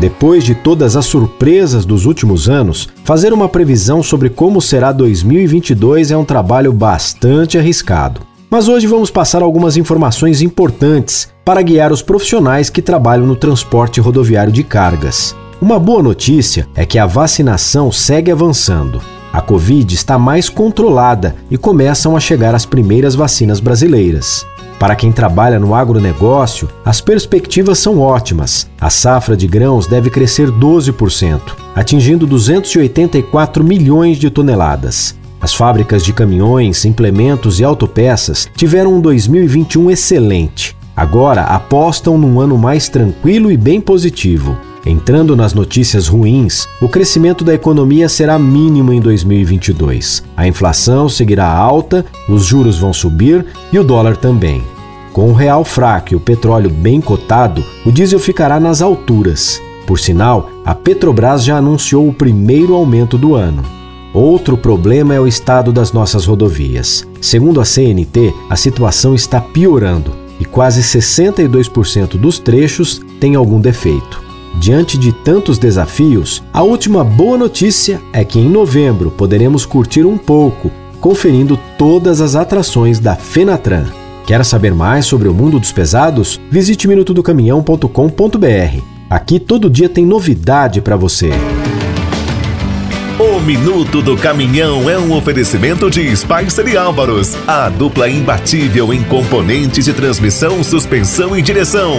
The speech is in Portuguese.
Depois de todas as surpresas dos últimos anos, fazer uma previsão sobre como será 2022 é um trabalho bastante arriscado. Mas hoje vamos passar algumas informações importantes para guiar os profissionais que trabalham no transporte rodoviário de cargas. Uma boa notícia é que a vacinação segue avançando. A Covid está mais controlada e começam a chegar as primeiras vacinas brasileiras. Para quem trabalha no agronegócio, as perspectivas são ótimas. A safra de grãos deve crescer 12%, atingindo 284 milhões de toneladas. As fábricas de caminhões, implementos e autopeças tiveram um 2021 excelente. Agora apostam num ano mais tranquilo e bem positivo. Entrando nas notícias ruins, o crescimento da economia será mínimo em 2022. A inflação seguirá alta, os juros vão subir e o dólar também. Com o real fraco e o petróleo bem cotado, o diesel ficará nas alturas. Por sinal, a Petrobras já anunciou o primeiro aumento do ano. Outro problema é o estado das nossas rodovias. Segundo a CNT, a situação está piorando e quase 62% dos trechos têm algum defeito. Diante de tantos desafios, a última boa notícia é que em novembro poderemos curtir um pouco, conferindo todas as atrações da Fenatran. Quer saber mais sobre o mundo dos pesados? Visite minutodocaminhão.com.br. Aqui todo dia tem novidade para você. O Minuto do Caminhão é um oferecimento de Spicer e Álvaros, a dupla imbatível em componentes de transmissão, suspensão e direção.